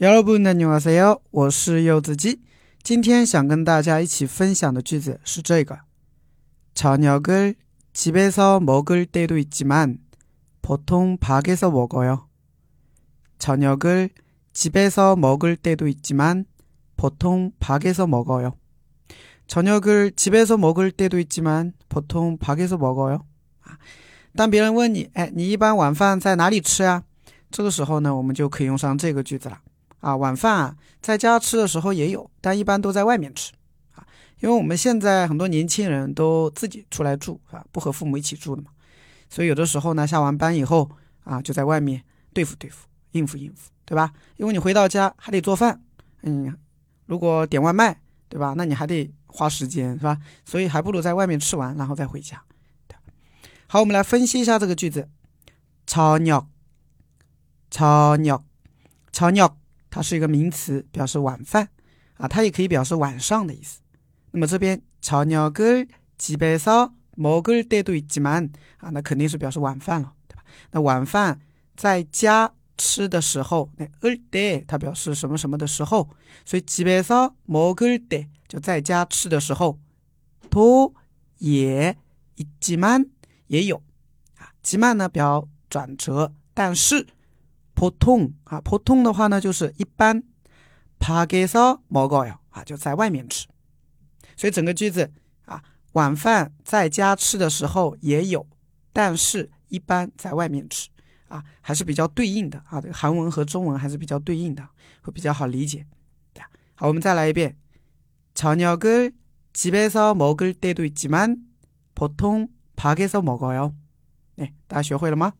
여러분 안녕하세요. 我是柚子鸡.今天想跟大家一起分享的句子是这个. 저녁을 집에서 먹을 때도 있지만 보통 밖에서 먹어요. 저녁을 집에서 먹을 때도 있지만 보통 밖에서 먹어요. 저녁을 집에서 먹을 때도 있지만 보통 밖에서 먹어요. 当别人问你，哎，你一般晚饭在哪里吃啊？这个时候呢，我们就可以用上这个句子了。 啊，晚饭啊，在家吃的时候也有，但一般都在外面吃，啊，因为我们现在很多年轻人都自己出来住，啊，不和父母一起住的嘛，所以有的时候呢，下完班以后啊，就在外面对付对付，应付应付，对吧？因为你回到家还得做饭，嗯，如果点外卖，对吧？那你还得花时间，是吧？所以还不如在外面吃完，然后再回家。好，我们来分析一下这个句子，超鸟，超鸟，超鸟。它是一个名词，表示晚饭啊，它也可以表示晚上的意思。那么这边저녁을집에서먹을때도있지만啊，那肯定是表示晚饭了，对吧？那晚饭在家吃的时候，那을때它表示什么什么的时候，所以집에서먹을때就在家吃的时候，도예있지만也有啊，지만呢表转折，但是。 普通啊，普通的话呢，就是一般。밖에서먹어요啊，就在外面吃。所以整个句子啊，晚饭在家吃的时候也有，但是一般在外面吃啊，还是比较对应的啊。这个韩文和中文还是比较对应的，会比较好理解。好，我们再来一遍。저녁을집에서먹을때도있지만보통밖에서먹어 요。 哎，大家学会了吗？